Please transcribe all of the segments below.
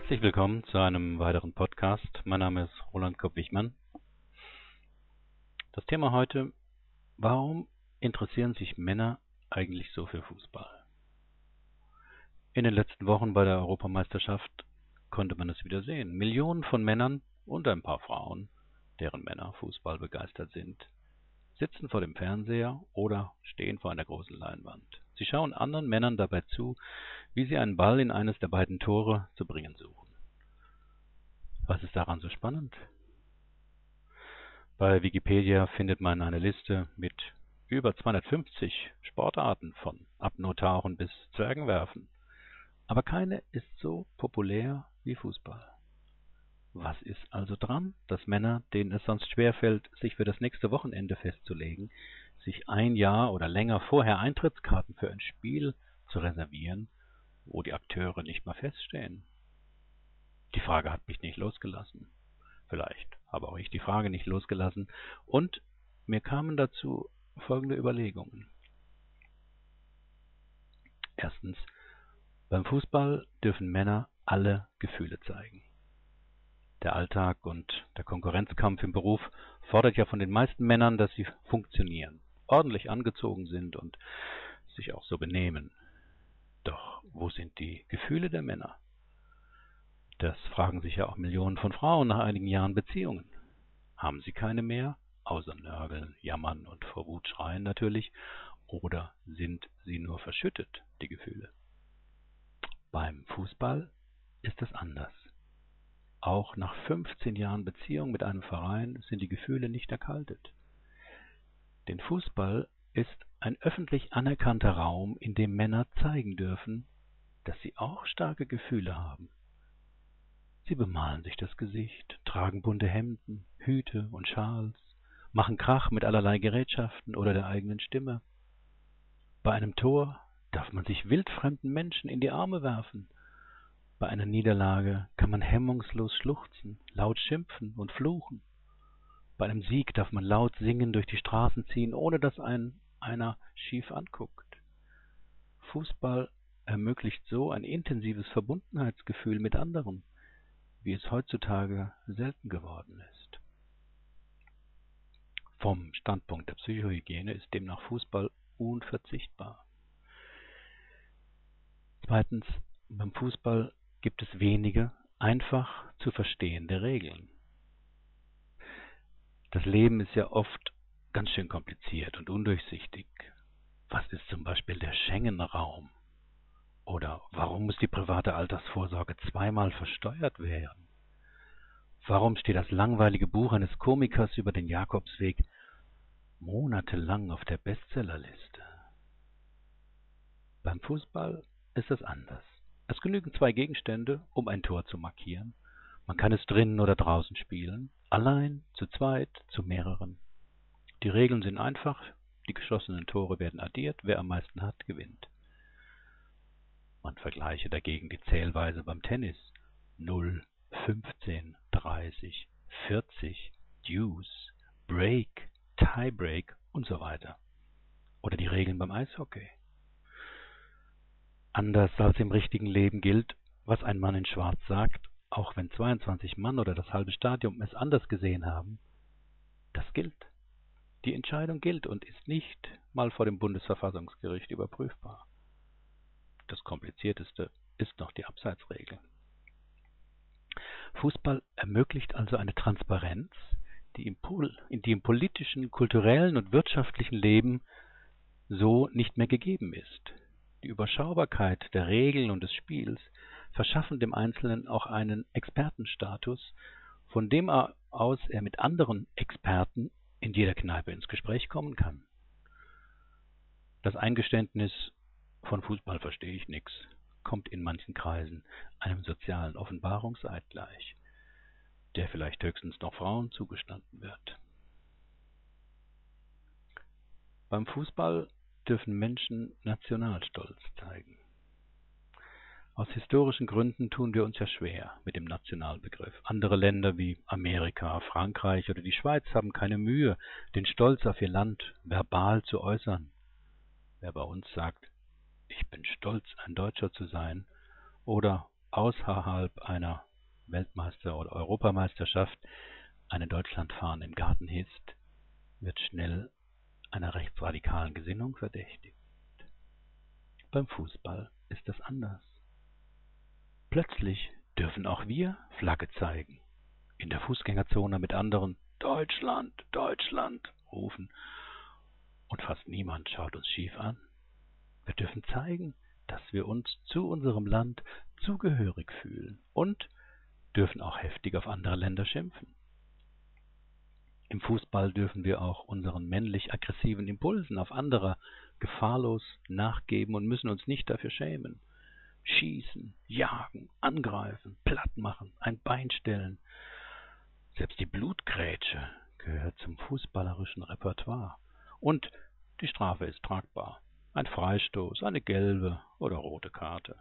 Herzlich willkommen zu einem weiteren Podcast. Mein Name ist Roland Kopp-Wichmann. Das Thema heute, warum interessieren sich Männer eigentlich so für Fußball? In den letzten Wochen bei der Europameisterschaft konnte man es wieder sehen. Millionen von Männern und ein paar Frauen, deren Männer Fußball begeistert sind, sitzen vor dem Fernseher oder stehen vor einer großen Leinwand. Sie schauen anderen Männern dabei zu, wie sie einen Ball in eines der beiden Tore zu bringen suchen. Was ist daran so spannend? Bei Wikipedia findet man eine Liste mit über 250 Sportarten von Abnotauchen bis Zwergenwerfen. Aber keine ist so populär wie Fußball. Was ist also dran, dass Männer, denen es sonst schwerfällt, sich für das nächste Wochenende festzulegen, sich ein Jahr oder länger vorher Eintrittskarten für ein Spiel zu reservieren, wo die Akteure nicht mal feststehen. Die Frage hat mich nicht losgelassen. Vielleicht habe auch ich die Frage nicht losgelassen. Und mir kamen dazu folgende Überlegungen. Erstens, beim Fußball dürfen Männer alle Gefühle zeigen. Der Alltag und der Konkurrenzkampf im Beruf fordert ja von den meisten Männern, dass sie funktionieren ordentlich angezogen sind und sich auch so benehmen. Doch wo sind die Gefühle der Männer? Das fragen sich ja auch Millionen von Frauen nach einigen Jahren Beziehungen. Haben sie keine mehr, außer Nörgeln, Jammern und vor Wut schreien natürlich, oder sind sie nur verschüttet, die Gefühle? Beim Fußball ist es anders. Auch nach 15 Jahren Beziehung mit einem Verein sind die Gefühle nicht erkaltet. Denn Fußball ist ein öffentlich anerkannter Raum, in dem Männer zeigen dürfen, dass sie auch starke Gefühle haben. Sie bemalen sich das Gesicht, tragen bunte Hemden, Hüte und Schals, machen Krach mit allerlei Gerätschaften oder der eigenen Stimme. Bei einem Tor darf man sich wildfremden Menschen in die Arme werfen. Bei einer Niederlage kann man hemmungslos schluchzen, laut schimpfen und fluchen. Bei einem Sieg darf man laut singen durch die Straßen ziehen, ohne dass einen einer schief anguckt. Fußball ermöglicht so ein intensives Verbundenheitsgefühl mit anderen, wie es heutzutage selten geworden ist. Vom Standpunkt der Psychohygiene ist demnach Fußball unverzichtbar. Zweitens, beim Fußball gibt es wenige einfach zu verstehende Regeln. Das Leben ist ja oft ganz schön kompliziert und undurchsichtig. Was ist zum Beispiel der Schengen-Raum? Oder warum muss die private Altersvorsorge zweimal versteuert werden? Warum steht das langweilige Buch eines Komikers über den Jakobsweg monatelang auf der Bestsellerliste? Beim Fußball ist es anders. Es genügen zwei Gegenstände, um ein Tor zu markieren. Man kann es drinnen oder draußen spielen. Allein, zu zweit, zu mehreren. Die Regeln sind einfach, die geschossenen Tore werden addiert, wer am meisten hat, gewinnt. Man vergleiche dagegen die Zählweise beim Tennis. 0, 15, 30, 40, Deuce, Break, Tiebreak und so weiter. Oder die Regeln beim Eishockey. Anders als im richtigen Leben gilt, was ein Mann in Schwarz sagt, auch wenn 22 Mann oder das halbe Stadion es anders gesehen haben, das gilt. Die Entscheidung gilt und ist nicht mal vor dem Bundesverfassungsgericht überprüfbar. Das Komplizierteste ist noch die Abseitsregel. Fußball ermöglicht also eine Transparenz, die im, die im politischen, kulturellen und wirtschaftlichen Leben so nicht mehr gegeben ist. Die Überschaubarkeit der Regeln und des Spiels verschaffen dem Einzelnen auch einen Expertenstatus, von dem aus er mit anderen Experten in jeder Kneipe ins Gespräch kommen kann. Das Eingeständnis von Fußball verstehe ich nix kommt in manchen Kreisen einem sozialen Offenbarungseid gleich, der vielleicht höchstens noch Frauen zugestanden wird. Beim Fußball dürfen Menschen Nationalstolz zeigen. Aus historischen Gründen tun wir uns ja schwer mit dem Nationalbegriff. Andere Länder wie Amerika, Frankreich oder die Schweiz haben keine Mühe, den Stolz auf ihr Land verbal zu äußern. Wer bei uns sagt, ich bin stolz, ein Deutscher zu sein, oder außerhalb einer Weltmeister- oder Europameisterschaft eine Deutschlandfahne im Garten hisst, wird schnell einer rechtsradikalen Gesinnung verdächtigt. Beim Fußball ist das anders. Plötzlich dürfen auch wir Flagge zeigen, in der Fußgängerzone mit anderen Deutschland, Deutschland rufen und fast niemand schaut uns schief an. Wir dürfen zeigen, dass wir uns zu unserem Land zugehörig fühlen und dürfen auch heftig auf andere Länder schimpfen. Im Fußball dürfen wir auch unseren männlich aggressiven Impulsen auf andere gefahrlos nachgeben und müssen uns nicht dafür schämen. Schießen, jagen, angreifen, platt machen, ein Bein stellen. Selbst die Blutgrätsche gehört zum fußballerischen Repertoire. Und die Strafe ist tragbar. Ein Freistoß, eine gelbe oder rote Karte.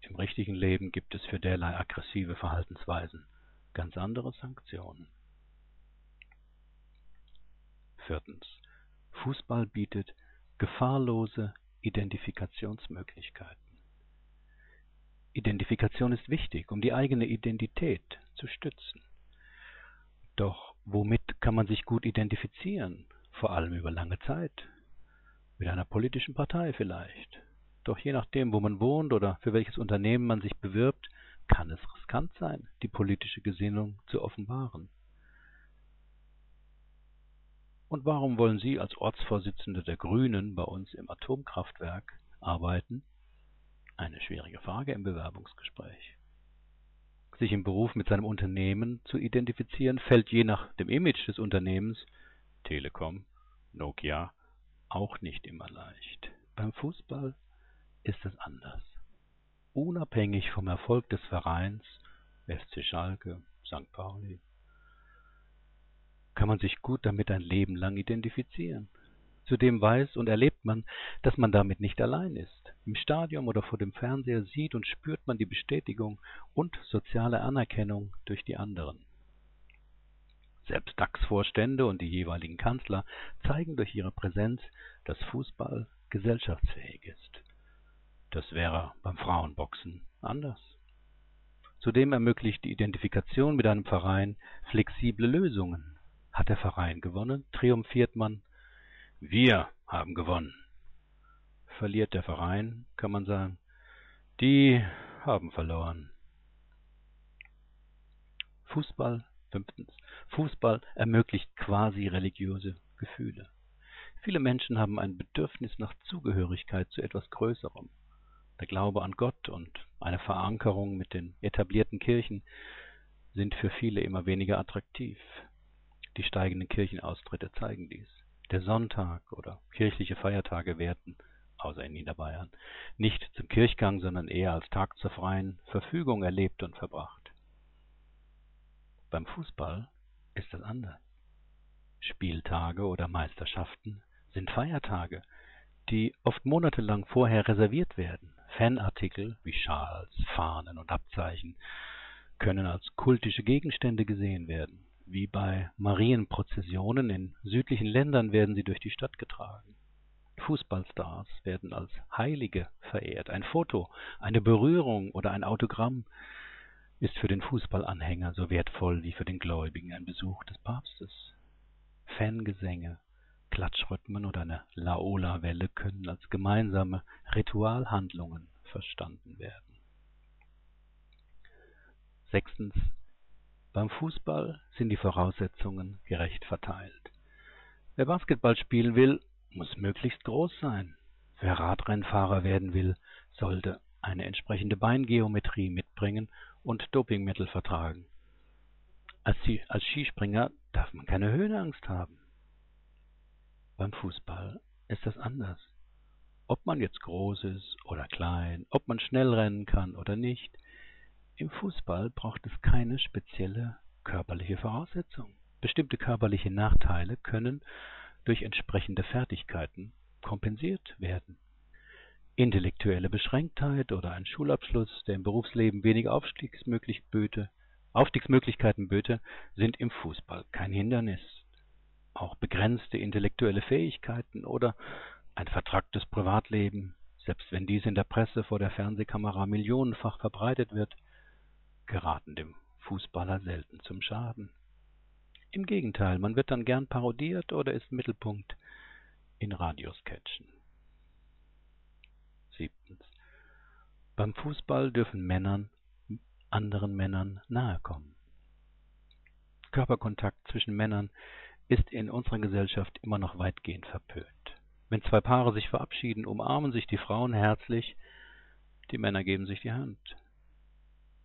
Im richtigen Leben gibt es für derlei aggressive Verhaltensweisen ganz andere Sanktionen. Viertens. Fußball bietet gefahrlose Identifikationsmöglichkeiten. Identifikation ist wichtig, um die eigene Identität zu stützen. Doch womit kann man sich gut identifizieren? Vor allem über lange Zeit. Mit einer politischen Partei vielleicht. Doch je nachdem, wo man wohnt oder für welches Unternehmen man sich bewirbt, kann es riskant sein, die politische Gesinnung zu offenbaren. Und warum wollen Sie als Ortsvorsitzende der Grünen bei uns im Atomkraftwerk arbeiten? Eine schwierige Frage im Bewerbungsgespräch. Sich im Beruf mit seinem Unternehmen zu identifizieren, fällt je nach dem Image des Unternehmens Telekom, Nokia auch nicht immer leicht. Beim Fußball ist es anders. Unabhängig vom Erfolg des Vereins SC Schalke, St. Pauli, kann man sich gut damit ein Leben lang identifizieren. Zudem weiß und erlebt man, dass man damit nicht allein ist. Im Stadion oder vor dem Fernseher sieht und spürt man die Bestätigung und soziale Anerkennung durch die anderen. Selbst DAX-Vorstände und die jeweiligen Kanzler zeigen durch ihre Präsenz, dass Fußball gesellschaftsfähig ist. Das wäre beim Frauenboxen anders. Zudem ermöglicht die Identifikation mit einem Verein flexible Lösungen hat der Verein gewonnen? Triumphiert man? Wir haben gewonnen. Verliert der Verein, kann man sagen, die haben verloren. Fußball, fünftens. Fußball ermöglicht quasi religiöse Gefühle. Viele Menschen haben ein Bedürfnis nach Zugehörigkeit zu etwas Größerem. Der Glaube an Gott und eine Verankerung mit den etablierten Kirchen sind für viele immer weniger attraktiv. Die steigenden Kirchenaustritte zeigen dies. Der Sonntag oder kirchliche Feiertage werden, außer in Niederbayern, nicht zum Kirchgang, sondern eher als Tag zur freien Verfügung erlebt und verbracht. Beim Fußball ist das anders. Spieltage oder Meisterschaften sind Feiertage, die oft monatelang vorher reserviert werden. Fanartikel wie Schals, Fahnen und Abzeichen können als kultische Gegenstände gesehen werden. Wie bei Marienprozessionen in südlichen Ländern werden sie durch die Stadt getragen. Fußballstars werden als Heilige verehrt. Ein Foto, eine Berührung oder ein Autogramm ist für den Fußballanhänger so wertvoll wie für den Gläubigen ein Besuch des Papstes. Fangesänge, Klatschrhythmen oder eine Laola-Welle können als gemeinsame Ritualhandlungen verstanden werden. Sechstens beim Fußball sind die Voraussetzungen gerecht verteilt. Wer Basketball spielen will, muss möglichst groß sein. Wer Radrennfahrer werden will, sollte eine entsprechende Beingeometrie mitbringen und Dopingmittel vertragen. Als, als Skispringer darf man keine Höhenangst haben. Beim Fußball ist das anders. Ob man jetzt groß ist oder klein, ob man schnell rennen kann oder nicht, im Fußball braucht es keine spezielle körperliche Voraussetzung. Bestimmte körperliche Nachteile können durch entsprechende Fertigkeiten kompensiert werden. Intellektuelle Beschränktheit oder ein Schulabschluss, der im Berufsleben wenig Aufstiegsmöglichkeiten böte, sind im Fußball kein Hindernis. Auch begrenzte intellektuelle Fähigkeiten oder ein vertracktes Privatleben selbst wenn dies in der Presse vor der Fernsehkamera millionenfach verbreitet wird, geraten dem Fußballer selten zum Schaden. Im Gegenteil, man wird dann gern parodiert oder ist Mittelpunkt in Radiosketchen. Siebtens. Beim Fußball dürfen Männern anderen Männern nahe kommen. Körperkontakt zwischen Männern ist in unserer Gesellschaft immer noch weitgehend verpönt. Wenn zwei Paare sich verabschieden, umarmen sich die Frauen herzlich, die Männer geben sich die Hand.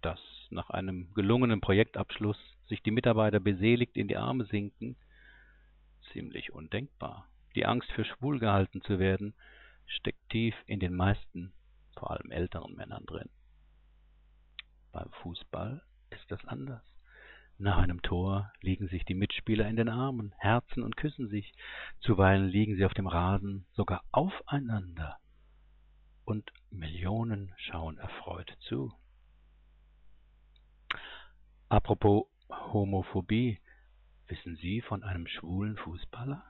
Dass nach einem gelungenen Projektabschluss sich die Mitarbeiter beseligt in die Arme sinken, ziemlich undenkbar. Die Angst für schwul gehalten zu werden, steckt tief in den meisten, vor allem älteren Männern drin. Beim Fußball ist das anders. Nach einem Tor liegen sich die Mitspieler in den Armen, herzen und küssen sich. Zuweilen liegen sie auf dem Rasen sogar aufeinander. Und Millionen schauen erfreut zu. Apropos Homophobie, wissen Sie von einem schwulen Fußballer?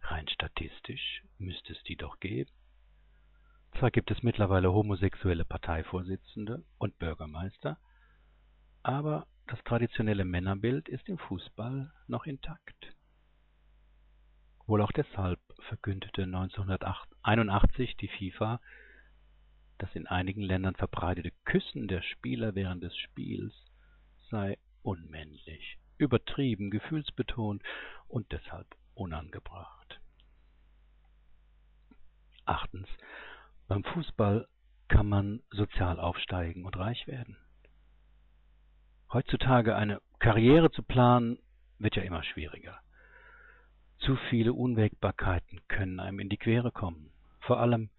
Rein statistisch müsste es die doch geben. Zwar gibt es mittlerweile homosexuelle Parteivorsitzende und Bürgermeister, aber das traditionelle Männerbild ist im Fußball noch intakt. Wohl auch deshalb verkündete 1981 die FIFA, das in einigen Ländern verbreitete Küssen der Spieler während des Spiels sei unmännlich, übertrieben, gefühlsbetont und deshalb unangebracht. Achtens. Beim Fußball kann man sozial aufsteigen und reich werden. Heutzutage eine Karriere zu planen, wird ja immer schwieriger. Zu viele Unwägbarkeiten können einem in die Quere kommen. Vor allem,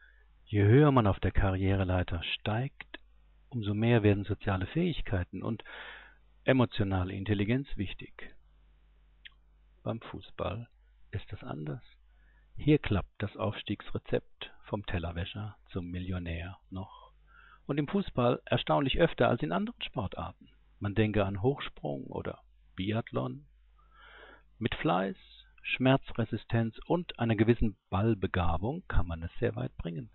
je höher man auf der Karriereleiter steigt, umso mehr werden soziale Fähigkeiten und emotionale Intelligenz wichtig. Beim Fußball ist das anders. Hier klappt das Aufstiegsrezept vom Tellerwäscher zum Millionär noch. Und im Fußball erstaunlich öfter als in anderen Sportarten. Man denke an Hochsprung oder Biathlon. Mit Fleiß, Schmerzresistenz und einer gewissen Ballbegabung kann man es sehr weit bringen.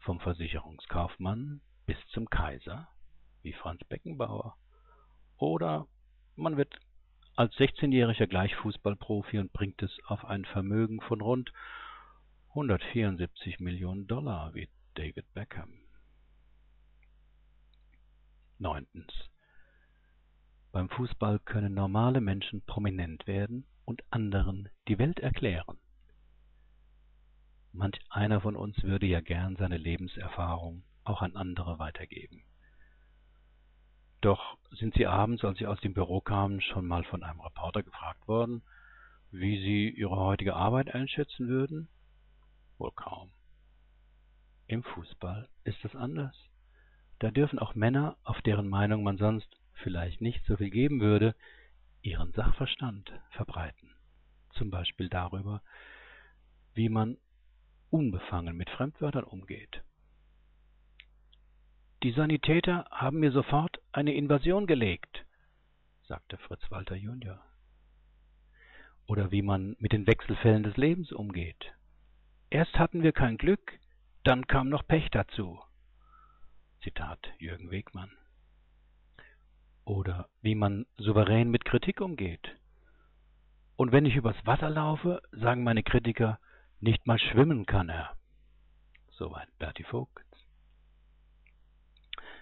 Vom Versicherungskaufmann bis zum Kaiser, wie Franz Beckenbauer. Oder man wird als 16-jähriger gleich Fußballprofi und bringt es auf ein Vermögen von rund 174 Millionen Dollar wie David Beckham. Neuntens. Beim Fußball können normale Menschen prominent werden und anderen die Welt erklären. Manch einer von uns würde ja gern seine Lebenserfahrung auch an andere weitergeben. Doch sind Sie abends, als Sie aus dem Büro kamen, schon mal von einem Reporter gefragt worden, wie Sie Ihre heutige Arbeit einschätzen würden? Wohl kaum. Im Fußball ist es anders. Da dürfen auch Männer, auf deren Meinung man sonst vielleicht nicht so viel geben würde, ihren Sachverstand verbreiten. Zum Beispiel darüber, wie man unbefangen mit Fremdwörtern umgeht. Die Sanitäter haben mir sofort eine Invasion gelegt, sagte Fritz Walter Junior. Oder wie man mit den Wechselfällen des Lebens umgeht. Erst hatten wir kein Glück, dann kam noch Pech dazu. Zitat Jürgen Wegmann oder wie man souverän mit Kritik umgeht. Und wenn ich übers Wasser laufe, sagen meine Kritiker, nicht mal schwimmen kann er. Soweit Berti Vogt.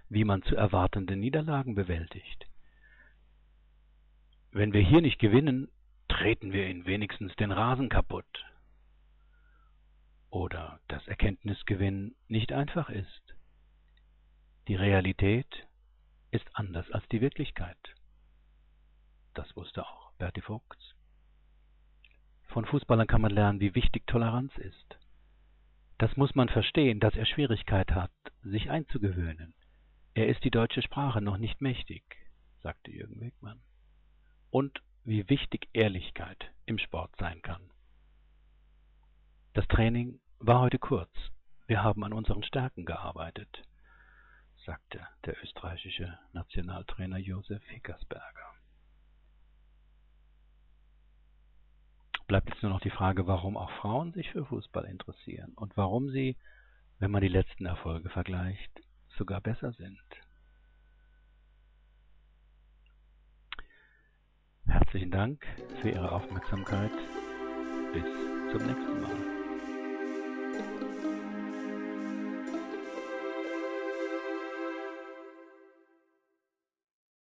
Wie man zu erwartenden Niederlagen bewältigt. Wenn wir hier nicht gewinnen, treten wir ihnen wenigstens den Rasen kaputt. Oder dass Erkenntnisgewinn nicht einfach ist. Die Realität ist anders als die Wirklichkeit. Das wusste auch Berti Vogts. Von Fußballern kann man lernen, wie wichtig Toleranz ist. Das muss man verstehen, dass er Schwierigkeit hat, sich einzugewöhnen. Er ist die deutsche Sprache noch nicht mächtig, sagte Jürgen Wegmann. Und wie wichtig Ehrlichkeit im Sport sein kann. Das Training war heute kurz. Wir haben an unseren Stärken gearbeitet sagte der österreichische Nationaltrainer Josef Hickersberger. Bleibt jetzt nur noch die Frage, warum auch Frauen sich für Fußball interessieren und warum sie, wenn man die letzten Erfolge vergleicht, sogar besser sind. Herzlichen Dank für Ihre Aufmerksamkeit. Bis zum nächsten Mal.